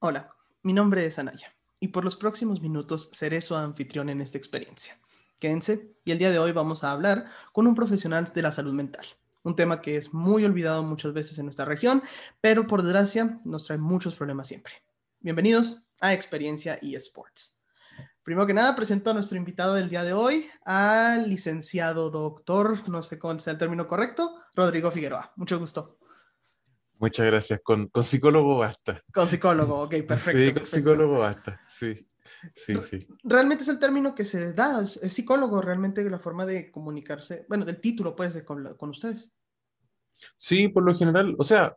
Hola, mi nombre es Anaya y por los próximos minutos seré su anfitrión en esta experiencia. Quédense y el día de hoy vamos a hablar con un profesional de la salud mental, un tema que es muy olvidado muchas veces en nuestra región, pero por desgracia nos trae muchos problemas siempre. Bienvenidos a Experiencia eSports. Primero que nada, presento a nuestro invitado del día de hoy, al licenciado doctor, no sé cómo sea el término correcto, Rodrigo Figueroa. Mucho gusto. Muchas gracias. Con, psicólogo basta. Con psicólogo, ok, perfecto. Sí, con psicólogo basta. Sí, sí, sí. Realmente es el término que se da, es, psicólogo realmente la forma de comunicarse, bueno, del título, pues, de, con, con, ustedes. Sí, por lo general, o sea,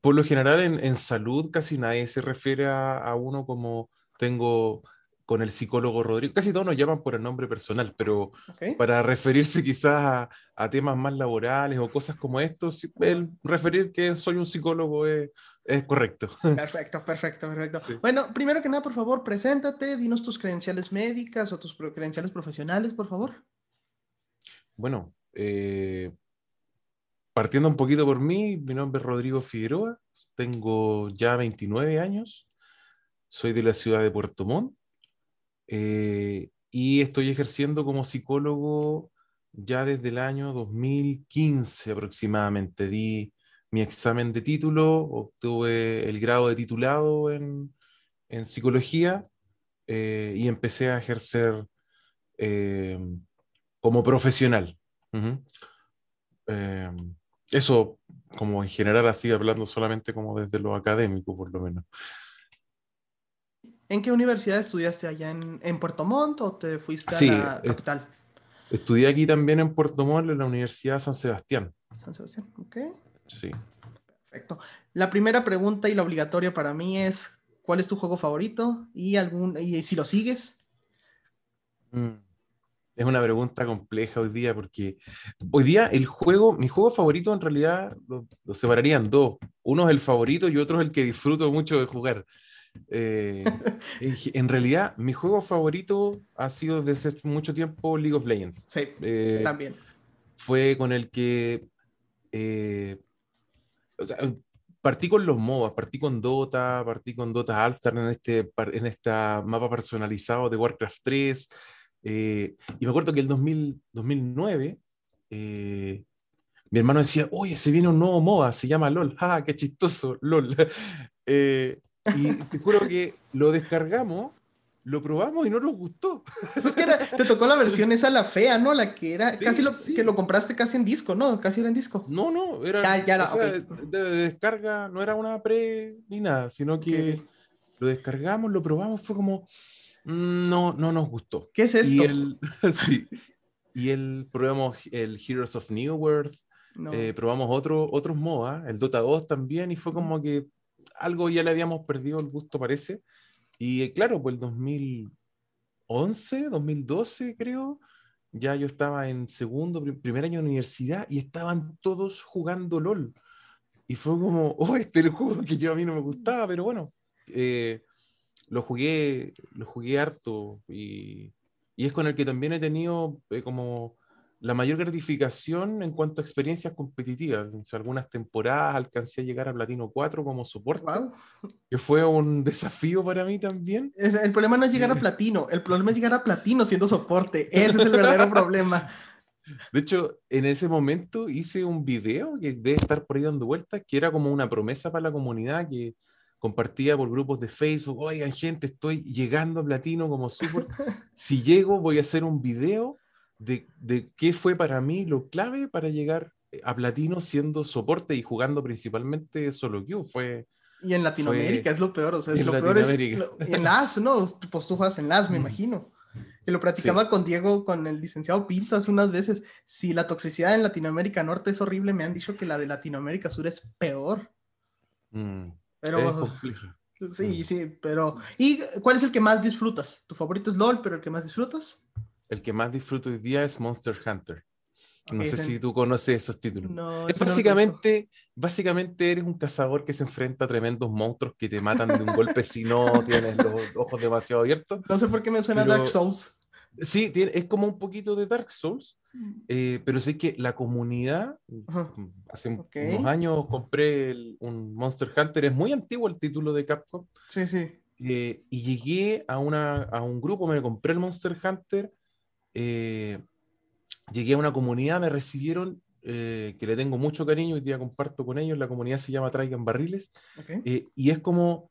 por lo general en, en salud casi nadie se refiere a, a uno como tengo con el psicólogo Rodrigo. Casi todos nos llaman por el nombre personal, pero para referirse quizás a, temas más laborales o cosas como estos, el referir que soy un psicólogo es, correcto. Perfecto, perfecto, perfecto. Bueno, primero que nada, por favor, preséntate, dinos tus credenciales médicas o tus credenciales profesionales, por favor. Bueno, eh, partiendo un poquito por mí, mi nombre es Rodrigo Figueroa, tengo ya 29 años, soy de la ciudad de Puerto Montt eh, y estoy ejerciendo como psicólogo ya desde el año 2015 aproximadamente. Di mi examen de título, obtuve el grado de titulado en, en psicología eh, y empecé a ejercer eh, como profesional. eso como en general así hablando solamente como desde lo académico por lo menos. ¿En qué universidad estudiaste allá en, Puerto Montt o te fuiste a la capital? Estudié aquí también en Puerto Montt, en la Universidad San Sebastián. San Sebastián, ok. Sí. Perfecto. La primera pregunta y la obligatoria para mí es, ¿cuál es tu juego favorito? Y, algún, y si lo sigues. Mm, es una pregunta compleja hoy día porque hoy día el juego, mi juego favorito en realidad lo, lo separaría en dos. Uno es el favorito y otro es el que disfruto mucho de jugar. Eh, en realidad, mi juego favorito ha sido desde hace mucho tiempo League of Legends. Sí, eh, también. Fue con el que. Eh, partí con los MOBA, partí con Dota, partí con Dota All-Star en este en esta mapa personalizado de Warcraft 3. y me acuerdo que el 2000, 2009. mi hermano decía, oye, se viene un nuevo MOBA, se llama LOL. ¡Ah, qué chistoso! LOL. Y te juro que lo descargamos, lo probamos y no nos gustó. Eso es que te tocó la versión esa, la fea, ¿no? La que era casi lo que lo compraste casi en disco, ¿no? Casi era en disco. No, no, era ya, de, descarga, no era una pre ni nada, sino que lo descargamos, lo probamos, fue como mm, no, no nos gustó. ¿Qué es esto? Y el, sí. Y el probamos el Heroes of New World, eh, probamos otro, otros MOA, el Dota 2 también, y fue como que algo ya le habíamos perdido el gusto, parece. Y eh, claro, pues el 2011, 2012 creo, ya yo estaba en segundo, primer año de universidad y estaban todos jugando LOL. Y fue como, oh, este es el juego que a mí no me gustaba, pero bueno, eh, lo jugué, lo jugué harto y, y, es con el que también he tenido eh, como la mayor gratificación en cuanto a experiencias competitivas. algunas temporadas alcancé a llegar a Platino 4 como soporte, que fue un desafío para mí también. El problema no es llegar a Platino, el problema es llegar a Platino siendo soporte. Ese es el verdadero problema. De hecho, en ese momento hice un video que debe estar por ahí dando vueltas, que era como una promesa para la comunidad que compartía por grupos de Facebook. Oigan, gente, estoy llegando a Platino como support. Si llego, voy a hacer un video de, de, qué fue para mí lo clave para llegar eh, a platino siendo soporte y jugando principalmente solo queue. Fue, y en Latinoamérica es lo peor, o sea, es lo peor es, en LAS, ¿no? Pues tú juegas en LAS, me imagino. Que lo practicaba con Diego, con el licenciado Pinto hace unas veces. Si la toxicidad en Latinoamérica Norte es horrible, me han dicho que la de Latinoamérica Sur es peor. Mm, pero Sí, mm. sí, pero ¿y cuál es el que más disfrutas? Tu favorito es LOL, pero el que más disfrutas? El que más disfruto hoy día es Monster Hunter. No sé si tú conoces esos títulos. No, es básicamente, básicamente eres un cazador que se enfrenta a tremendos monstruos que te matan de un golpe si no tienes los ojos demasiado abiertos. No sé por qué me suena Dark Souls. Sí, tiene, es como un poquito de Dark Souls, Mm. eh, pero sé que la comunidad, Ajá. hace un- Ok. unos años compré el- un Monster Hunter, es muy antiguo el título de Capcom, Sí, sí. eh, y llegué a, una, a un grupo, me compré el Monster Hunter, eh, llegué a una comunidad, me recibieron, eh, que le tengo mucho cariño, hoy día comparto con ellos, la comunidad se llama Traigan Barriles, Ok. eh, y es como,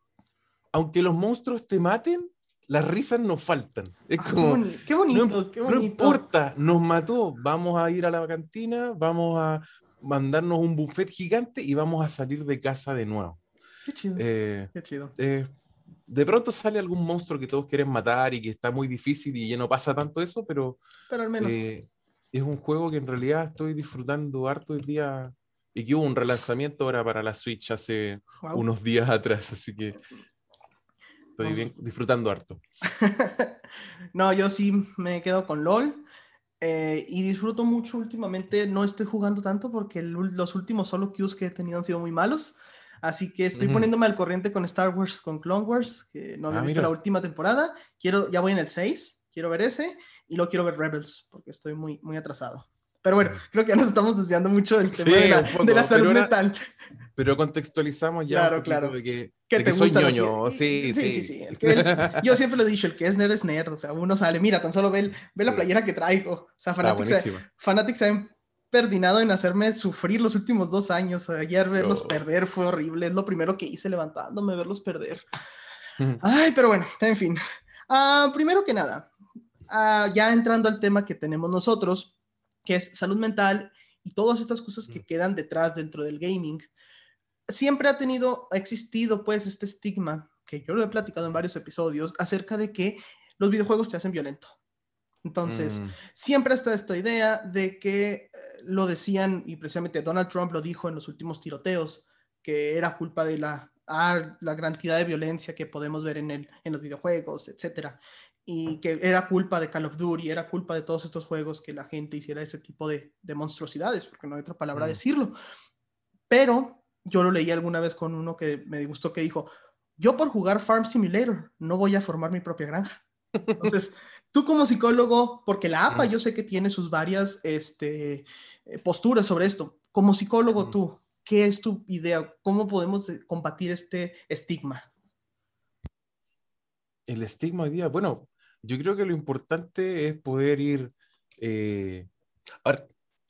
aunque los monstruos te maten, las risas no faltan. Es Ah, qué, como, qué bonito, qué no bonito. importa, nos mató, vamos a ir a la cantina, vamos a mandarnos un buffet gigante y vamos a salir de casa de nuevo. Qué chido. Eh, Qué chido. De pronto sale algún monstruo que todos quieren matar y que está muy difícil y ya no pasa tanto eso, pero Pero al menos. eh, es un juego que en realidad estoy disfrutando harto hoy día y que hubo un relanzamiento ahora para la Switch hace Guau. unos días atrás, así que estoy bien, disfrutando harto. no, yo sí me quedo con LOL. eh, y disfruto mucho últimamente. No estoy jugando tanto porque el los últimos solo queues que he tenido han sido muy malos. Así que estoy Ujú. poniéndome al corriente con Star Wars, con Clone Wars, que no había Ah, visto mira. la última temporada. Quiero, ya voy en el 6, quiero ver ese. Y luego quiero ver Rebels, porque estoy muy, muy atrasado. Pero bueno, creo que ya nos estamos desviando mucho del tema Sí, de, la, poco, de la salud pero mental. Pero contextualizamos ya Claro, un claro. de que, que de te que soy gusta lo ñoño. Sí, sí, sí. sí, sí. El que- el- yo siempre lo he dicho, el que es nerd es nerd. O sea, uno sale, mira, tan solo ve, el- ve la playera que traigo. O sea, Está Fanatics, han perdinado en hacerme sufrir los últimos dos años. Ayer verlos perder fue horrible. Es lo primero que hice levantándome, verlos perder. Ay, pero bueno, en fin. Ah, primero que nada, ah, ya entrando al tema que tenemos nosotros, que es salud mental y todas estas cosas que quedan detrás dentro del gaming, siempre ha tenido, ha existido pues este estigma, que yo lo he platicado en varios episodios, acerca de que los videojuegos te hacen violento. Entonces, Mm, siempre está esta idea de que eh, lo decían, y precisamente Donald Trump lo dijo en los últimos tiroteos, que era culpa de la, ah, la cantidad de violencia que podemos ver en, el, en los videojuegos, etcétera. Y que era culpa de Call of Duty, era culpa de todos estos juegos que la gente hiciera ese tipo de, de monstruosidades, porque no hay otra palabra a Mm. decirlo. Pero yo lo leí alguna vez con uno que me gustó que dijo, yo por jugar Farm Simulator no voy a formar mi propia granja. Entonces, tú como psicólogo, porque la APA Mm. yo sé que tiene sus varias este, eh, posturas sobre esto, como psicólogo Mm. tú, ¿qué es tu idea? ¿Cómo podemos eh, combatir este estigma? El estigma hoy día, bueno, yo creo que lo importante es poder ir. eh, a ver,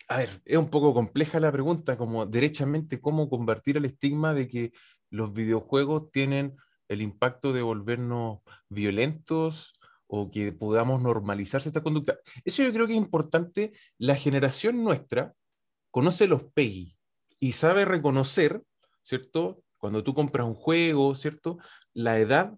a ver, es un poco compleja la pregunta, como derechamente, cómo combatir el estigma de que los videojuegos tienen el impacto de volvernos violentos o que podamos normalizar esta conducta. Eso yo creo que es importante. La generación nuestra conoce los PEGI y sabe reconocer, ¿cierto? Cuando tú compras un juego, ¿cierto? La edad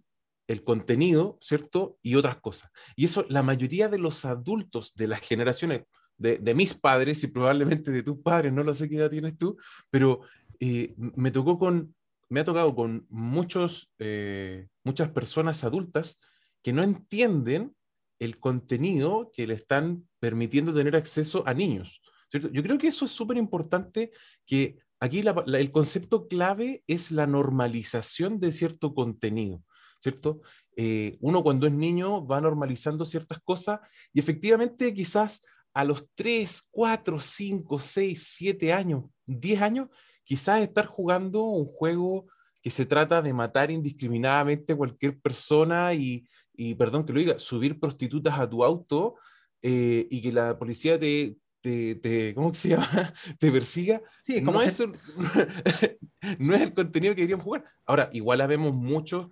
el contenido, ¿cierto? Y otras cosas. Y eso, la mayoría de los adultos de las generaciones, de, mis padres y probablemente de tus padres, no lo sé qué edad tienes tú, pero eh, me tocó con, me ha tocado con muchos, eh, muchas personas adultas que no entienden el contenido que le están permitiendo tener acceso a niños. Yo creo que eso es súper importante, que aquí el concepto clave es la normalización de cierto contenido. ¿cierto? Eh, uno cuando es niño va normalizando ciertas cosas y efectivamente quizás a los 3, 4, 5, 6, 7 años, 10 años, quizás estar jugando un juego que se trata de matar indiscriminadamente a cualquier persona y, y, perdón que lo diga, subir prostitutas a tu auto eh, y que la policía te, te, te, ¿cómo se llama? te persiga, Sí, no, es un- no es el contenido que queríamos jugar. Ahora, igual habemos muchos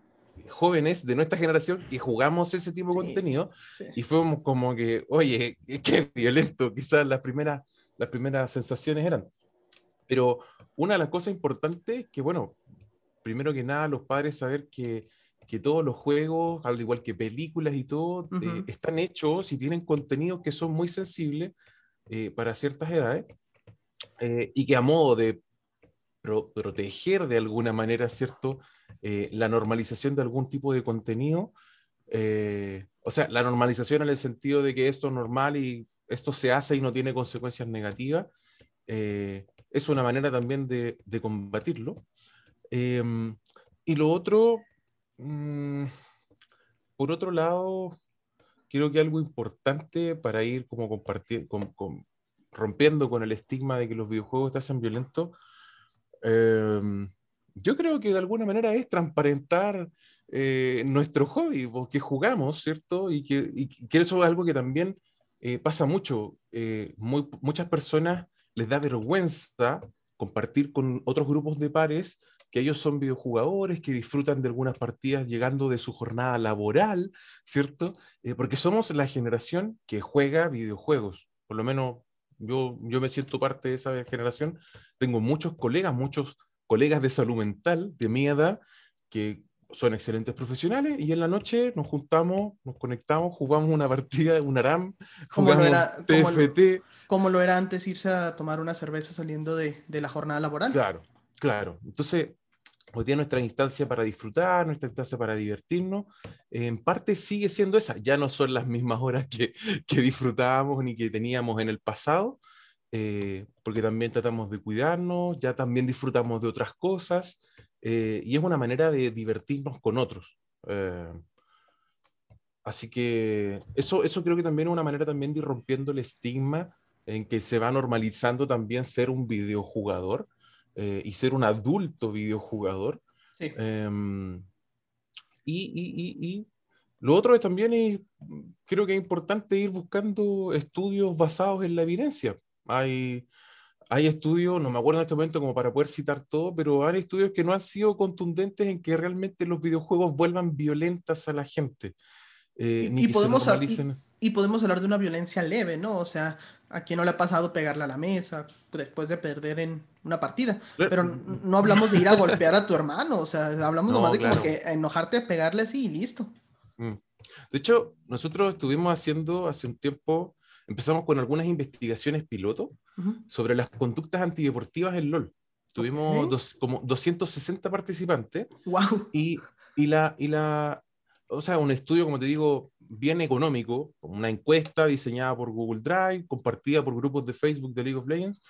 jóvenes de nuestra generación que jugamos ese tipo de Sí. contenido sí. y fuimos como que, oye, qué violento, quizás las primeras, las primeras sensaciones eran. Pero una de las cosas importantes que, bueno, primero que nada, los padres saber que, que todos los juegos, al igual que películas y todo, eh, están hechos y tienen contenidos que son muy sensibles eh, para ciertas edades eh, y que a modo de pro- proteger de alguna manera, ¿cierto? La normalización de algún tipo de contenido, o sea, la normalización en el sentido de que esto es normal y esto se hace y no tiene consecuencias negativas, es una manera también de, de combatirlo. Em, y lo otro, mm, por otro lado, creo que algo importante para ir como compartir, rompiendo con el estigma de que los videojuegos te hacen violentos, em, yo creo que de alguna manera es transparentar eh, nuestro hobby, que jugamos, ¿cierto? Y que, y que, eso es algo que también eh, pasa mucho. Eh, muchas personas les da vergüenza compartir con otros grupos de pares que ellos son videojugadores, que disfrutan de algunas partidas llegando de su jornada laboral, ¿cierto? porque somos la generación que juega videojuegos. Por lo menos yo, yo me siento parte de esa generación. Tengo muchos colegas, muchos colegas de salud mental de mi edad que son excelentes profesionales y en la noche nos juntamos, nos conectamos, jugamos una partida, un ARAM, jugamos TFT. Como lo, era antes irse a tomar una cerveza saliendo de, de, la jornada laboral. Claro, claro. Entonces, hoy día nuestra instancia para disfrutar, nuestra instancia para divertirnos, en parte sigue siendo esa. Ya no son las mismas horas que, que disfrutábamos ni que teníamos en el pasado, eh, porque también tratamos de cuidarnos, ya también disfrutamos de otras cosas, eh, y es una manera de divertirnos con otros. Eh, así que eso, eso creo que también es una manera también de ir rompiendo el estigma en que se va normalizando también ser un videojugador y ser un adulto videojugador. Em, y, y, y, lo otro es también, creo que es importante ir buscando estudios basados en la evidencia. Hay, hay estudios, no me acuerdo en este momento como para poder citar todo, pero hay estudios que no han sido contundentes en que realmente los videojuegos vuelvan violentas a la gente. Eh, y, podemos, y, podemos hablar de una violencia leve, ¿no? O sea, a quien no le ha pasado pegarle a la mesa después de perder en una partida. Pero no hablamos de ir a golpear a tu hermano, o sea, hablamos nomás de como que enojarte, pegarle así y listo. Mm. De hecho, nosotros estuvimos haciendo hace un tiempo empezamos con algunas investigaciones piloto sobre las conductas antideportivas en LOL. Tuvimos como 260 participantes. ¡Wow! Y, y, la, y la, o sea, un estudio, como te digo, bien económico, una encuesta diseñada por Google Drive, compartida por grupos de Facebook de League of Legends,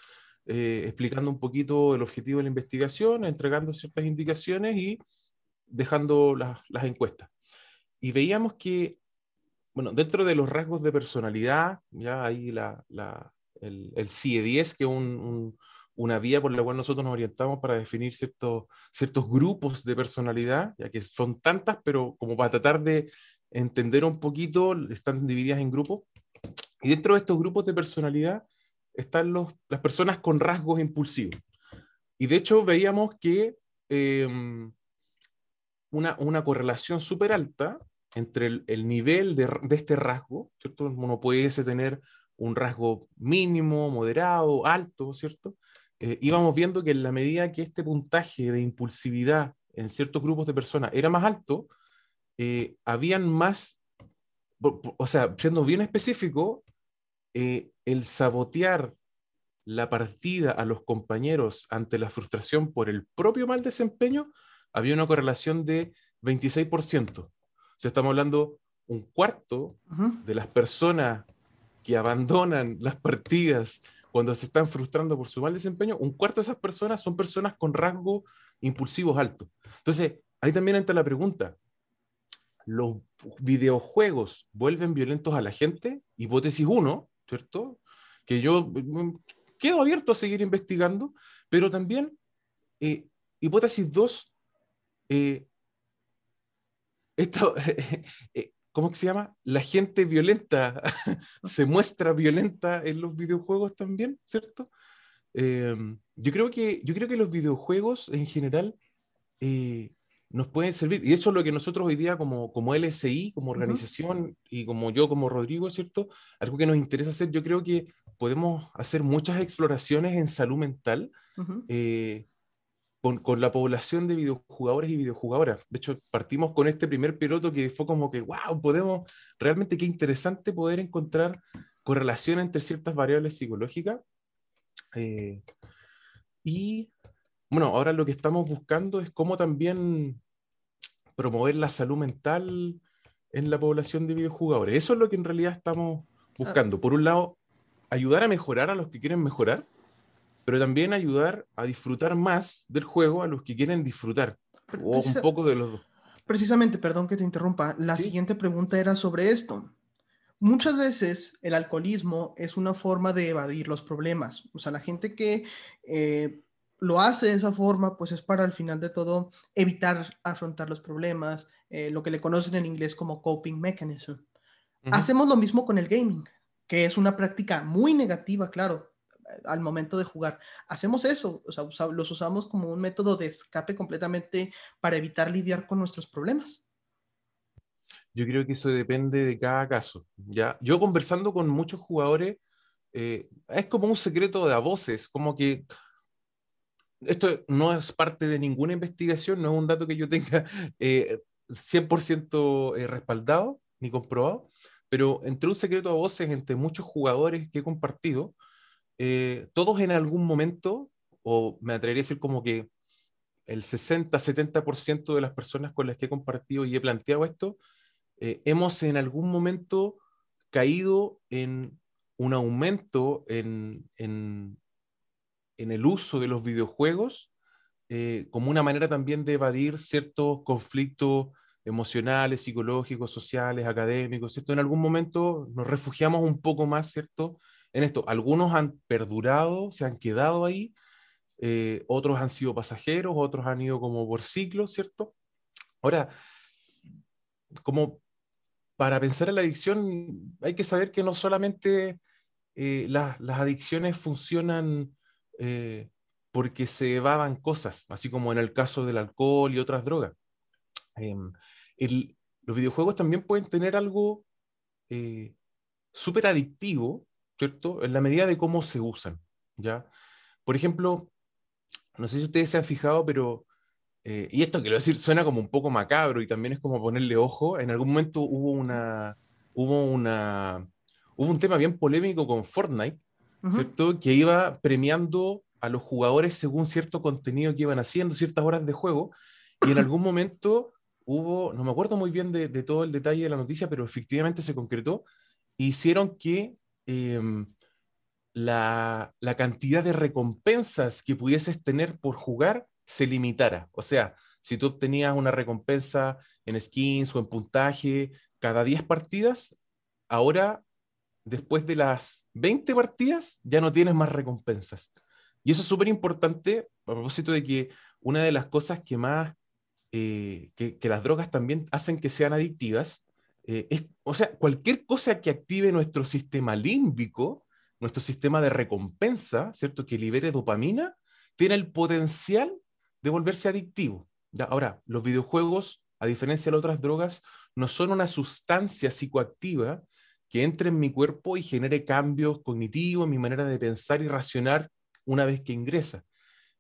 eh, explicando un poquito el objetivo de la investigación, entregando ciertas indicaciones y dejando las, encuestas. Y veíamos que bueno, dentro de los rasgos de personalidad, ya hay la, el, el CIE-10, que es una vía por la cual nosotros nos orientamos para definir ciertos, ciertos grupos de personalidad, ya que son tantas, pero como para tratar de entender un poquito, están divididas en grupos. Y dentro de estos grupos de personalidad están los, las personas con rasgos impulsivos. Y de hecho veíamos que em, una, una correlación súper alta entre el, nivel de, este rasgo, ¿cierto? Uno puede tener un rasgo mínimo, moderado, alto, ¿cierto? Eh, íbamos viendo que en la medida que este puntaje de impulsividad en ciertos grupos de personas era más alto, eh, habían más, o sea, siendo bien específico, eh, el sabotear la partida a los compañeros ante la frustración por el propio mal desempeño, había una correlación de 26% sea, estamos hablando un cuarto de las personas que abandonan las partidas cuando se están frustrando por su mal desempeño, un cuarto de esas personas son personas con rasgos impulsivos altos. Entonces, ahí también entra la pregunta, ¿los videojuegos vuelven violentos a la gente? Hipótesis 1, ¿cierto? Que yo mm, quedo abierto a seguir investigando, pero también, eh, hipótesis 2, eh, esto, eh, ¿cómo se llama? La gente violenta se muestra violenta en los videojuegos también, ¿cierto? Em, yo, creo que, yo creo que los videojuegos en general eh, nos pueden servir, y eso es lo que nosotros hoy día como, como LSI, como organización, y como yo, como Rodrigo, ¿cierto? Algo que nos interesa hacer, yo creo que podemos hacer muchas exploraciones en salud mental con, la población de videojugadores y videojugadoras. De hecho, partimos con este primer piloto que fue como que, wow, podemos, realmente qué interesante poder encontrar correlación entre ciertas variables psicológicas. Eh, y bueno, ahora lo que estamos buscando es cómo también promover la salud mental en la población de videojugadores. Eso es lo que en realidad estamos buscando. Por un lado, ayudar a mejorar a los que quieren mejorar pero también ayudar a disfrutar más del juego a los que quieren disfrutar, o un poco de los dos. Precisamente, perdón que te interrumpa, la siguiente pregunta era sobre esto. muchas veces el alcoholismo es una forma de evadir los problemas. O sea, la gente que eh, lo hace de esa forma, pues es para al final de todo evitar afrontar los problemas, eh, lo que le conocen en inglés como coping mechanism. Hacemos lo mismo con el gaming, que es una práctica muy negativa, claro, al momento de jugar. Hacemos eso, o sea, los usamos como un método de escape completamente para evitar lidiar con nuestros problemas. Yo creo que eso depende de cada caso. ¿ya? Yo conversando con muchos jugadores, eh, es como un secreto de a voces, como que esto no es parte de ninguna investigación, no es un dato que yo tenga 100% eh, eh, respaldado ni comprobado, pero entre un secreto a voces, entre muchos jugadores que he compartido, todos en algún momento, o me atrevería a decir como que el 60-70% de las personas con las que he compartido y he planteado esto, eh, hemos en algún momento caído en un aumento en, el uso de los videojuegos eh, como una manera también de evadir ciertos conflictos emocionales, psicológicos, sociales, académicos, ¿cierto? En algún momento nos refugiamos un poco más, ¿cierto? En esto, algunos han perdurado, se han quedado ahí, eh, otros han sido pasajeros, otros han ido como por ciclos, ¿cierto? Ahora, como para pensar en la adicción hay que saber que no solamente eh, las adicciones funcionan eh, porque se evadan cosas, así como en el caso del alcohol y otras drogas. Em, los videojuegos también pueden tener algo súper adictivo, ¿cierto? En la medida de cómo se usan, ¿ya? Por ejemplo, no sé si ustedes se han fijado, pero eh, y esto que lo decir suena como un poco macabro y también es como ponerle ojo. En algún momento hubo una, hubo una, hubo un tema bien polémico con Fortnite, ¿cierto? Que iba premiando a los jugadores según cierto contenido que iban haciendo, ciertas horas de juego. Y en algún momento hubo, no me acuerdo muy bien de, todo el detalle de la noticia, pero efectivamente se concretó, hicieron que em, la, la cantidad de recompensas que pudieses tener por jugar se limitara. O sea, si tú obtenías una recompensa en skins o en puntaje cada 10 partidas, ahora, después de las 20 partidas, ya no tienes más recompensas. Y eso es súper importante a propósito de que una de las cosas que más, eh, que, las drogas también hacen que sean adictivas, eh, es, o sea, cualquier cosa que active nuestro sistema límbico, nuestro sistema de recompensa, ¿cierto? Que libere dopamina, tiene el potencial de volverse adictivo. ¿ya? Ahora, los videojuegos, a diferencia de otras drogas, no son una sustancia psicoactiva que entre en mi cuerpo y genere cambios cognitivos en mi manera de pensar y racionar una vez que ingresa.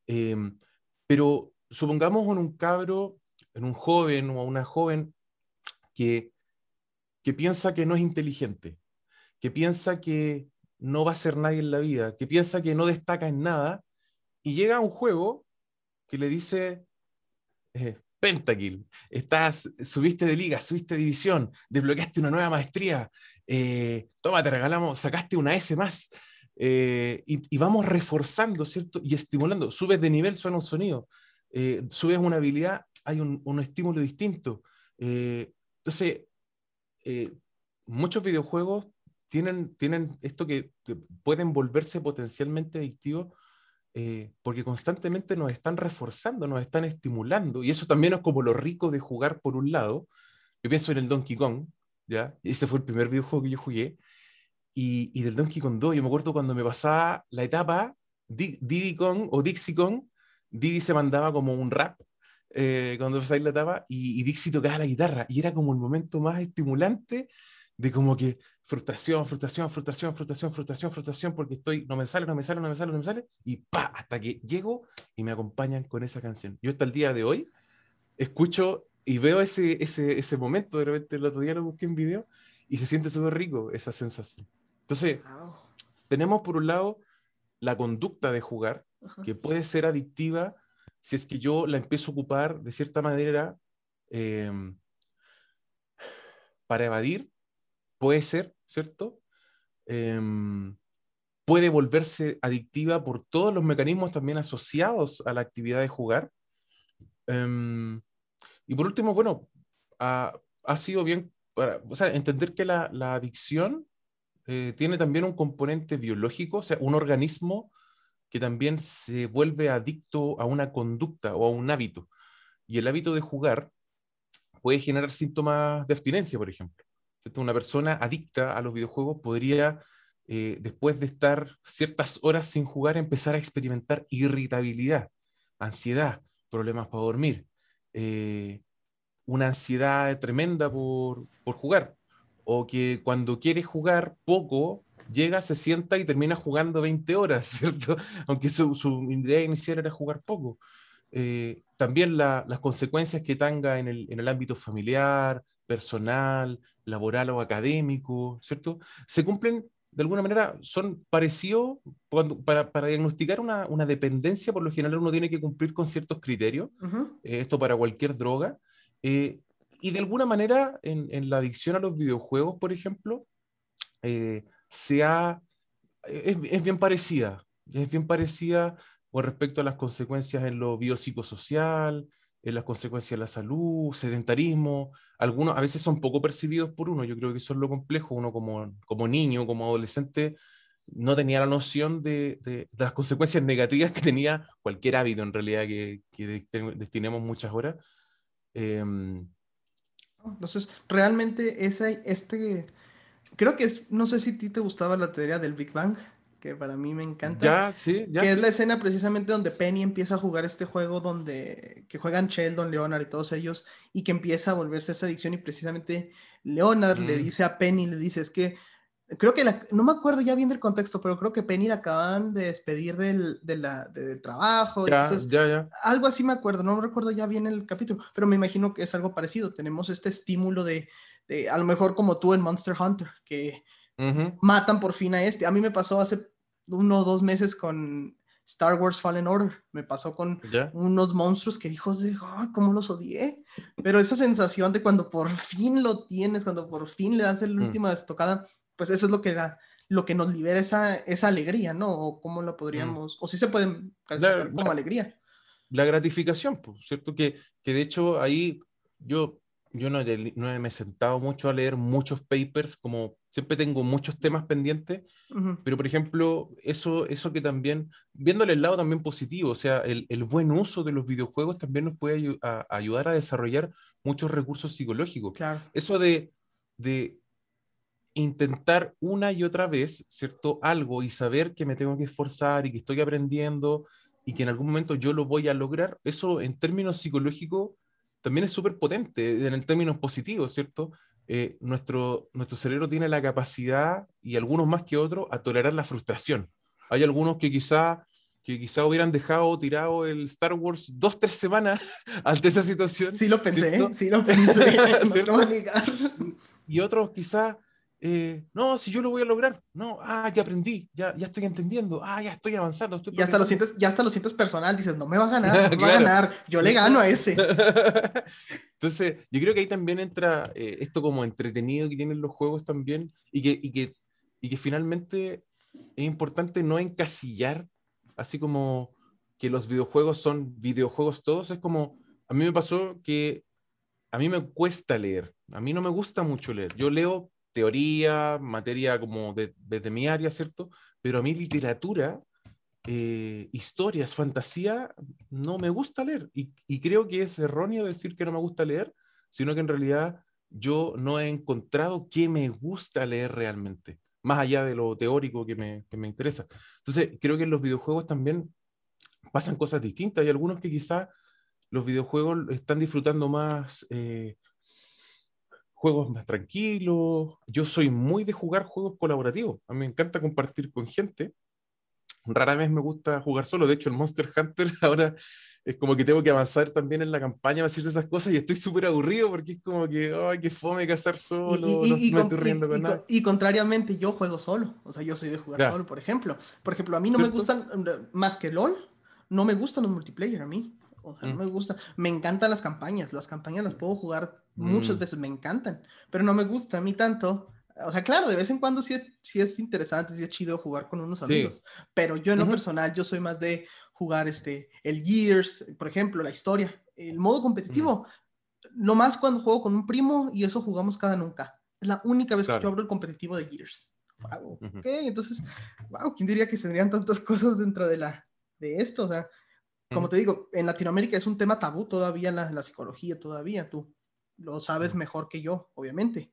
Em, pero supongamos en un cabro, en un joven o una joven que, que piensa que no es inteligente, que piensa que no va a ser nadie en la vida, que piensa que no destaca en nada, y llega a un juego que le dice, eh, Pentakill, estás, subiste de liga, subiste de división, desbloqueaste una nueva maestría, eh, toma, te regalamos, sacaste una S más. Eh, y, vamos reforzando, ¿cierto? Y estimulando. Subes de nivel, suena un sonido. subes una habilidad, hay un, un estímulo distinto. entonces, muchos videojuegos tienen, tienen esto que, que, pueden volverse potencialmente adictivos eh, porque constantemente nos están reforzando, nos están estimulando, y eso también es como lo rico de jugar por un lado. Yo pienso en el Donkey Kong, ¿ya? Ese fue el primer videojuego que yo jugué, y, y del Donkey Kong 2, yo me acuerdo cuando me pasaba la etapa Diddy Kong o Dixie Kong, Diddy se mandaba como un rap eh, cuando pasáis la etapa, y, y Dixie tocaba la guitarra, y era como el momento más estimulante de como que frustración, frustración, frustración, frustración, frustración, frustración, porque estoy, no me sale, no me sale, no me sale, no me sale, y pa, hasta que llego y me acompañan con esa canción. Yo hasta el día de hoy escucho y veo ese, ese, ese momento, de repente el otro día lo busqué en video, y se siente súper rico esa sensación. Entonces, tenemos por un lado la conducta de jugar, que puede ser adictiva si es que yo la empiezo a ocupar de cierta manera em, para evadir puede ser, ¿cierto? Em, puede volverse adictiva por todos los mecanismos también asociados a la actividad de jugar. Em, y por último, bueno, ha, sido bien para, entender que la, la adicción eh, tiene también un componente biológico, o sea, un organismo que también se vuelve adicto a una conducta o a un hábito. Y el hábito de jugar puede generar síntomas de abstinencia, por ejemplo. Una persona adicta a los videojuegos podría, eh, después de estar ciertas horas sin jugar, empezar a experimentar irritabilidad, ansiedad, problemas para dormir, eh, una ansiedad tremenda por, por jugar, o que cuando quiere jugar poco, llega, se sienta y termina jugando 20 horas, ¿cierto? Aunque su, su idea inicial era jugar poco. Eh, también las consecuencias que tenga en el, en el, ámbito familiar, personal, laboral o académico, ¿cierto? Se cumplen, de alguna manera, son parecidos, para, para, diagnosticar una, una, dependencia, por lo general uno tiene que cumplir con ciertos criterios, uh -huh. eh, esto para cualquier droga, eh, y de alguna manera en, en, la adicción a los videojuegos, por ejemplo, eh, se ha, es, es bien parecida, es bien parecida con respecto a las consecuencias en lo biopsicosocial, en las consecuencias de la salud, sedentarismo. Algunos a veces son poco percibidos por uno, yo creo que eso es lo complejo. Uno como, como niño, como adolescente, no tenía la noción de, de, de las consecuencias negativas que tenía cualquier hábito en realidad que, que destinemos muchas horas. Eh, Entonces, realmente ese, este, creo que es, no sé si a ti te gustaba la teoría del Big Bang que para mí me encanta. Ya, sí, ya. Que sí. es la escena precisamente donde Penny empieza a jugar este juego donde que juegan Sheldon, Leonard y todos ellos y que empieza a volverse esa adicción y precisamente Leonard mm. le dice a Penny, le dice, es que creo que la, no me acuerdo ya bien del contexto, pero creo que Penny la acaban de despedir del, de la, de, del trabajo. Ya, entonces, ya, ya. Algo así me acuerdo, no recuerdo ya bien el capítulo, pero me imagino que es algo parecido. Tenemos este estímulo de, de a lo mejor como tú en Monster Hunter, que uh -huh. matan por fin a este. A mí me pasó hace uno o dos meses con Star Wars Fallen Order. Me pasó con unos monstruos que de, oh, cómo los odié. Pero esa sensación de cuando por fin lo tienes, cuando por fin le das la última mm. estocada, pues eso es lo que da, lo que nos libera esa, esa alegría, ¿no? O cómo lo podríamos, mm. o si se pueden calificar como la, alegría. La gratificación, pues, ¿cierto? Que, que de hecho ahí yo, yo no, no me he sentado mucho a leer muchos papers como siempre tengo muchos temas pendientes, uh -huh. pero por ejemplo, eso, eso que también, viéndole el lado también positivo, o sea, el, el buen uso de los videojuegos también nos puede ayu a, ayudar a desarrollar muchos recursos psicológicos. Claro. Eso de, de intentar una y otra vez, ¿cierto? Algo y saber que me tengo que esforzar y que estoy aprendiendo y que en algún momento yo lo voy a lograr, eso en términos psicológicos también es súper potente, en términos positivos, ¿cierto? Eh, nuestro, nuestro cerebro tiene la capacidad, y algunos más que otros, a tolerar la frustración. Hay algunos que quizá, que quizá hubieran dejado tirado el Star Wars dos, tres semanas ante esa situación. Sí lo pensé, ¿cierto? sí lo pensé, no. Y otros quizá eh, no, si yo lo voy a lograr, no, ah, ya aprendí, ya, ya estoy entendiendo, ah, ya estoy avanzando. Estoy y hasta lo sientes, ya hasta lo sientes personal, dices, no me va a ganar, no me claro. va a ganar, yo le gano a ese. Entonces, yo creo que ahí también entra eh, esto como entretenido que tienen los juegos también, y que, y que, y que finalmente es importante no encasillar, así como que los videojuegos son videojuegos todos, es como, a mí me pasó que a mí me cuesta leer, a mí no me gusta mucho leer, yo leo teoría, materia como de, desde mi área, ¿cierto? Pero a mí literatura, eh, historias, fantasía, no me gusta leer. Y, creo que es erróneo decir que no me gusta leer, sino que en realidad yo no he encontrado qué me gusta leer realmente, más allá de lo teórico que me, que me interesa. Entonces, creo que en los videojuegos también pasan cosas distintas. Hay algunos que quizás los videojuegos están disfrutando más... Eh, juegos más tranquilos. Yo soy muy de jugar juegos colaborativos. A mí me encanta compartir con gente. Rara vez me gusta jugar solo. De hecho, el Monster Hunter ahora es como que tengo que avanzar también en la campaña para hacer esas cosas y estoy súper aburrido porque es como que, ay, qué fome cazar solo, y, y, no y, me estoy riendo con nada. Y contrariamente, yo juego solo. O sea, yo soy de jugar solo, por ejemplo. Por ejemplo, a mí no ¿Cierto? me gustan, más que LOL, no me gustan los multiplayer a mí. O sea, mm. no me gusta. Me encantan las campañas. Las campañas las puedo jugar muchas mm. veces, me encantan. Pero no me gusta a mí tanto. O sea, claro, de vez en cuando sí, sí es interesante, sí es chido jugar con unos amigos. Sí. Pero yo en lo uh -huh. personal, yo soy más de jugar este, el Gears, por ejemplo, la historia. El modo competitivo. Mm. lo más cuando juego con un primo y eso jugamos cada nunca. Es la única vez que yo abro el competitivo de Gears. Wow, ok, entonces, wow, ¿quién diría que se tendrían tantas cosas dentro de, la, de esto? O sea, como te digo, en Latinoamérica es un tema tabú todavía la, la psicología, todavía tú lo sabes mejor que yo, obviamente.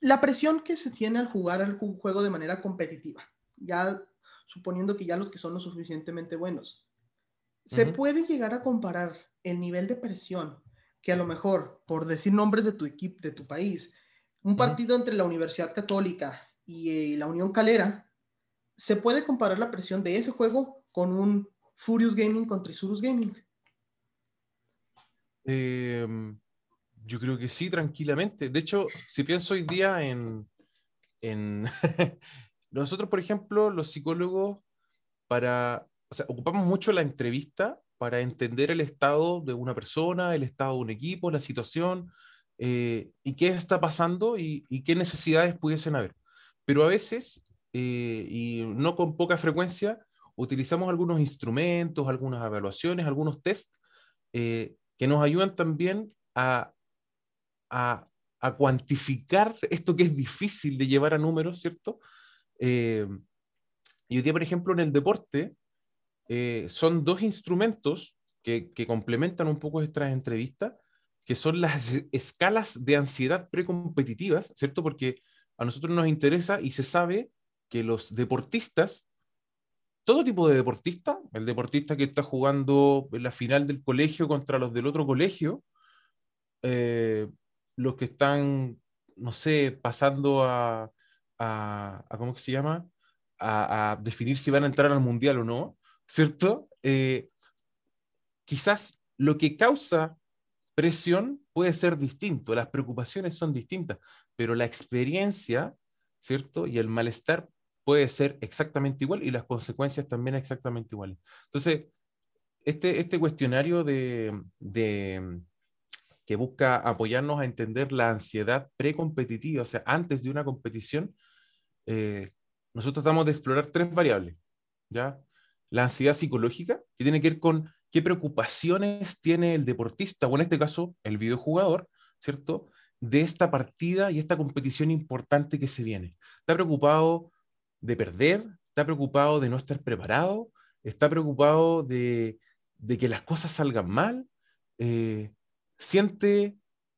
La presión que se tiene al jugar al juego de manera competitiva, ya suponiendo que ya los que son lo suficientemente buenos, se puede llegar a comparar el nivel de presión que a lo mejor, por decir nombres de tu equipo, de tu país, un partido entre la Universidad Católica y eh, la Unión Calera, se puede comparar la presión de ese juego con un Furious Gaming contra Isurus Gaming. Em, yo creo que sí, tranquilamente. De hecho, si pienso hoy día en... en Nosotros, por ejemplo, los psicólogos, para... O sea, ocupamos mucho la entrevista para entender el estado de una persona, el estado de un equipo, la situación, eh, y qué está pasando y, qué necesidades pudiesen haber. Pero a veces, eh, y no con poca frecuencia, utilizamos algunos instrumentos, algunas evaluaciones, algunos test eh, que nos ayudan también a, a, cuantificar esto que es difícil de llevar a números, ¿cierto? Eh, y hoy día, por ejemplo, en el deporte, eh, son dos instrumentos que, que, complementan un poco estas entrevistas, que son las escalas de ansiedad precompetitivas, ¿cierto? Porque a nosotros nos interesa y se sabe que los deportistas todo tipo de deportista, el deportista que está jugando en la final del colegio contra los del otro colegio, eh, los que están, no sé, pasando a, a, ¿cómo se llama? A, definir si van a entrar al mundial o no, ¿cierto? Eh, quizás lo que causa presión puede ser distinto, las preocupaciones son distintas, pero la experiencia, ¿cierto? Y el malestar puede ser exactamente igual y las consecuencias también exactamente iguales. Entonces, este, este cuestionario de, de, que busca apoyarnos a entender la ansiedad precompetitiva, o sea, antes de una competición, eh, nosotros tratamos de explorar tres variables, ¿ya? La ansiedad psicológica, que tiene que ver con qué preocupaciones tiene el deportista, o en este caso, el videojugador, ¿cierto? De esta partida y esta competición importante que se viene. Está preocupado de perder, está preocupado de no estar preparado, está preocupado de, que las cosas salgan mal, eh, siente,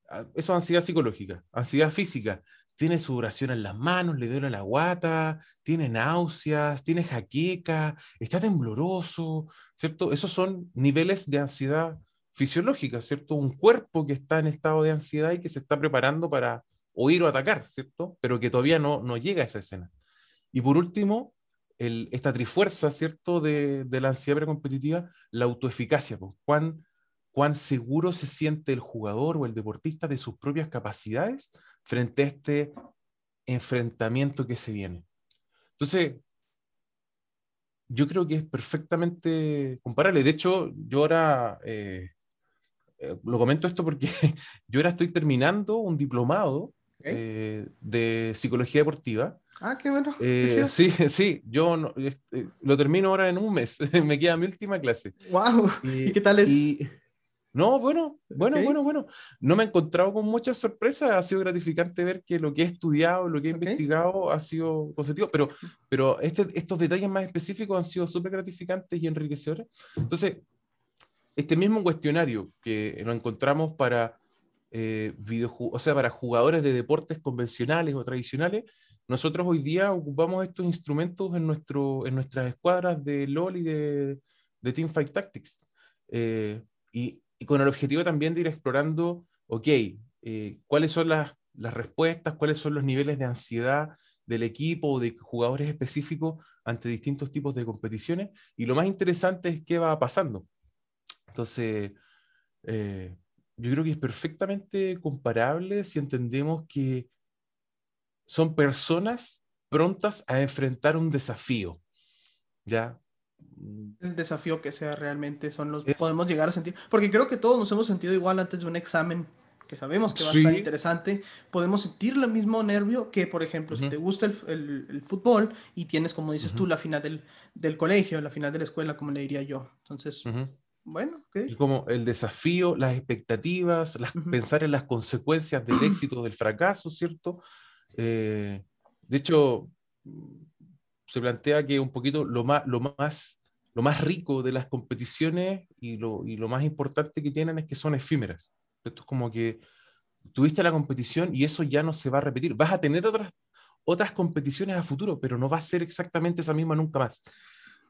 ah, eso es ansiedad psicológica, ansiedad física, tiene sudoración en las manos, le duele la guata, tiene náuseas, tiene jaqueca, está tembloroso, ¿cierto? Esos son niveles de ansiedad fisiológica, ¿cierto? Un cuerpo que está en estado de ansiedad y que se está preparando para huir o atacar, ¿cierto? Pero que todavía no, no llega a esa escena. Y por último, esta trifuerza, ¿cierto?, de, la ansiedad precompetitiva, la autoeficacia, pues, cuán, cuán seguro se siente el jugador o el deportista de sus propias capacidades frente a este enfrentamiento que se viene. Entonces, yo creo que es perfectamente comparable. De hecho, yo ahora, eh, eh, lo comento esto porque yo ahora estoy terminando un diplomado eh, de psicología deportiva Ah, qué bueno. Eh, sí, sí, yo este, lo termino ahora en un mes. Me queda mi última clase. ¡Wow! ¿Y, qué tal es? no, bueno, bueno, bueno, bueno. No me he encontrado con muchas sorpresas. Ha sido gratificante ver que lo que he estudiado, lo que he investigado ha sido positivo, pero, pero este, estos detalles más específicos han sido súper gratificantes y enriquecedores. Entonces, este mismo cuestionario que lo encontramos para, eh, o sea, para jugadores de deportes convencionales o tradicionales, nosotros hoy día ocupamos estos instrumentos en, nuestro, en nuestras escuadras de LOL y de, de Teamfight Tactics. Eh, y, con el objetivo también de ir explorando, ok, eh, cuáles son las, las, respuestas, cuáles son los niveles de ansiedad del equipo o de jugadores específicos ante distintos tipos de competiciones. Y lo más interesante es qué va pasando. Entonces, eh, yo creo que es perfectamente comparable si entendemos que son personas prontas a enfrentar un desafío. ¿Ya? El desafío que sea realmente son los podemos llegar a sentir, porque creo que todos nos hemos sentido igual antes de un examen que sabemos que va a estar interesante, podemos sentir el mismo nervio que, por ejemplo, si te gusta el, el, fútbol y tienes, como dices tú, la final del, del, colegio, la final de la escuela, como le diría yo. Entonces, Bueno, Y como el desafío, las expectativas, las, pensar en las consecuencias del éxito, del fracaso, ¿cierto? Eh, de hecho, se plantea que un poquito lo más, lo más, lo más rico de las competiciones y lo, y lo más importante que tienen es que son efímeras. Esto es como que tuviste la competición y eso ya no se va a repetir. Vas a tener otras, otras competiciones a futuro, pero no va a ser exactamente esa misma nunca más.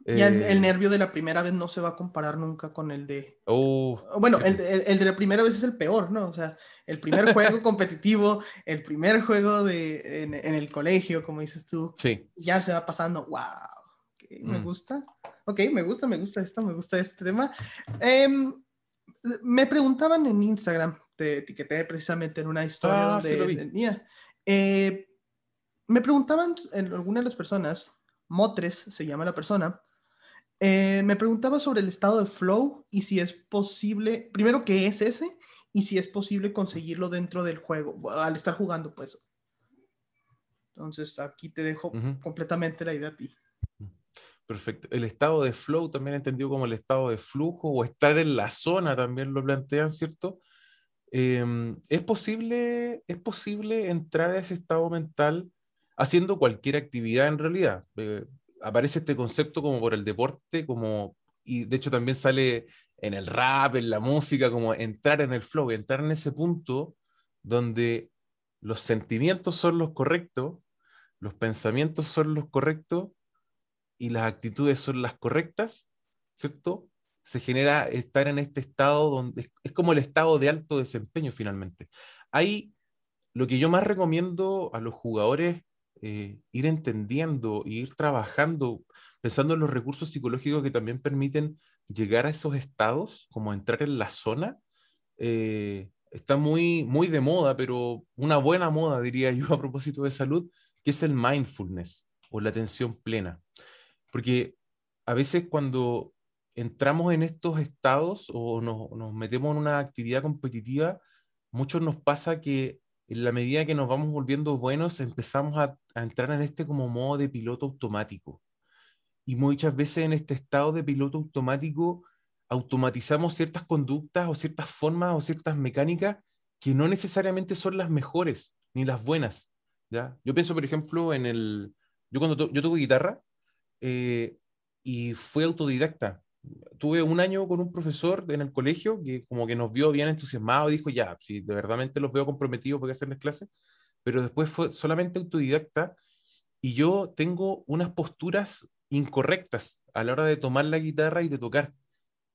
Ya el, eh, nervio de la primera vez no se va a comparar nunca con el de... Oh, bueno, el, el, de la primera vez es el peor, ¿no? O sea, el primer juego competitivo, el primer juego de, en, el colegio, como dices tú, sí. ya se va pasando, wow, me mm. gusta. Ok, me gusta, me gusta esto, me gusta este tema. Em, me preguntaban en Instagram, te etiqueté precisamente en una historia ah, de, mía. Eh, me preguntaban en algunas de las personas, Motres se llama la persona, eh, me preguntaba sobre el estado de flow y si es posible, primero, ¿qué es ese? Y si es posible conseguirlo dentro del juego, al estar jugando, pues. Entonces, aquí te dejo completamente la idea a ti. Perfecto. El estado de flow también entendido como el estado de flujo o estar en la zona también lo plantean, ¿cierto? Em, ¿es, posible, es posible entrar a ese estado mental haciendo cualquier actividad en realidad. Eh, aparece este concepto como por el deporte, como, y de hecho también sale en el rap, en la música, como entrar en el flow, entrar en ese punto donde los sentimientos son los correctos, los pensamientos son los correctos y las actitudes son las correctas, ¿cierto? Se genera estar en este estado donde es como el estado de alto desempeño finalmente. Hay lo que yo más recomiendo a los jugadores eh, ir entendiendo, ir trabajando, pensando en los recursos psicológicos que también permiten llegar a esos estados, como entrar en la zona, eh, está muy, muy de moda, pero una buena moda, diría yo, a propósito de salud, que es el mindfulness o la atención plena. Porque a veces cuando entramos en estos estados o nos, nos metemos en una actividad competitiva, muchos nos pasa que en la medida que nos vamos volviendo buenos, empezamos a, entrar en este como modo de piloto automático. Y muchas veces en este estado de piloto automático automatizamos ciertas conductas o ciertas formas o ciertas mecánicas que no necesariamente son las mejores ni las buenas. ¿ya? Yo pienso, por ejemplo, en el... Yo cuando yo toco guitarra eh, y fui autodidacta, tuve un año con un profesor en el colegio que como que nos vio bien entusiasmados dijo, ya, si de verdad los veo comprometidos, voy a hacerles clases, pero después fue solamente autodidacta y yo tengo unas posturas incorrectas a la hora de tomar la guitarra y de tocar.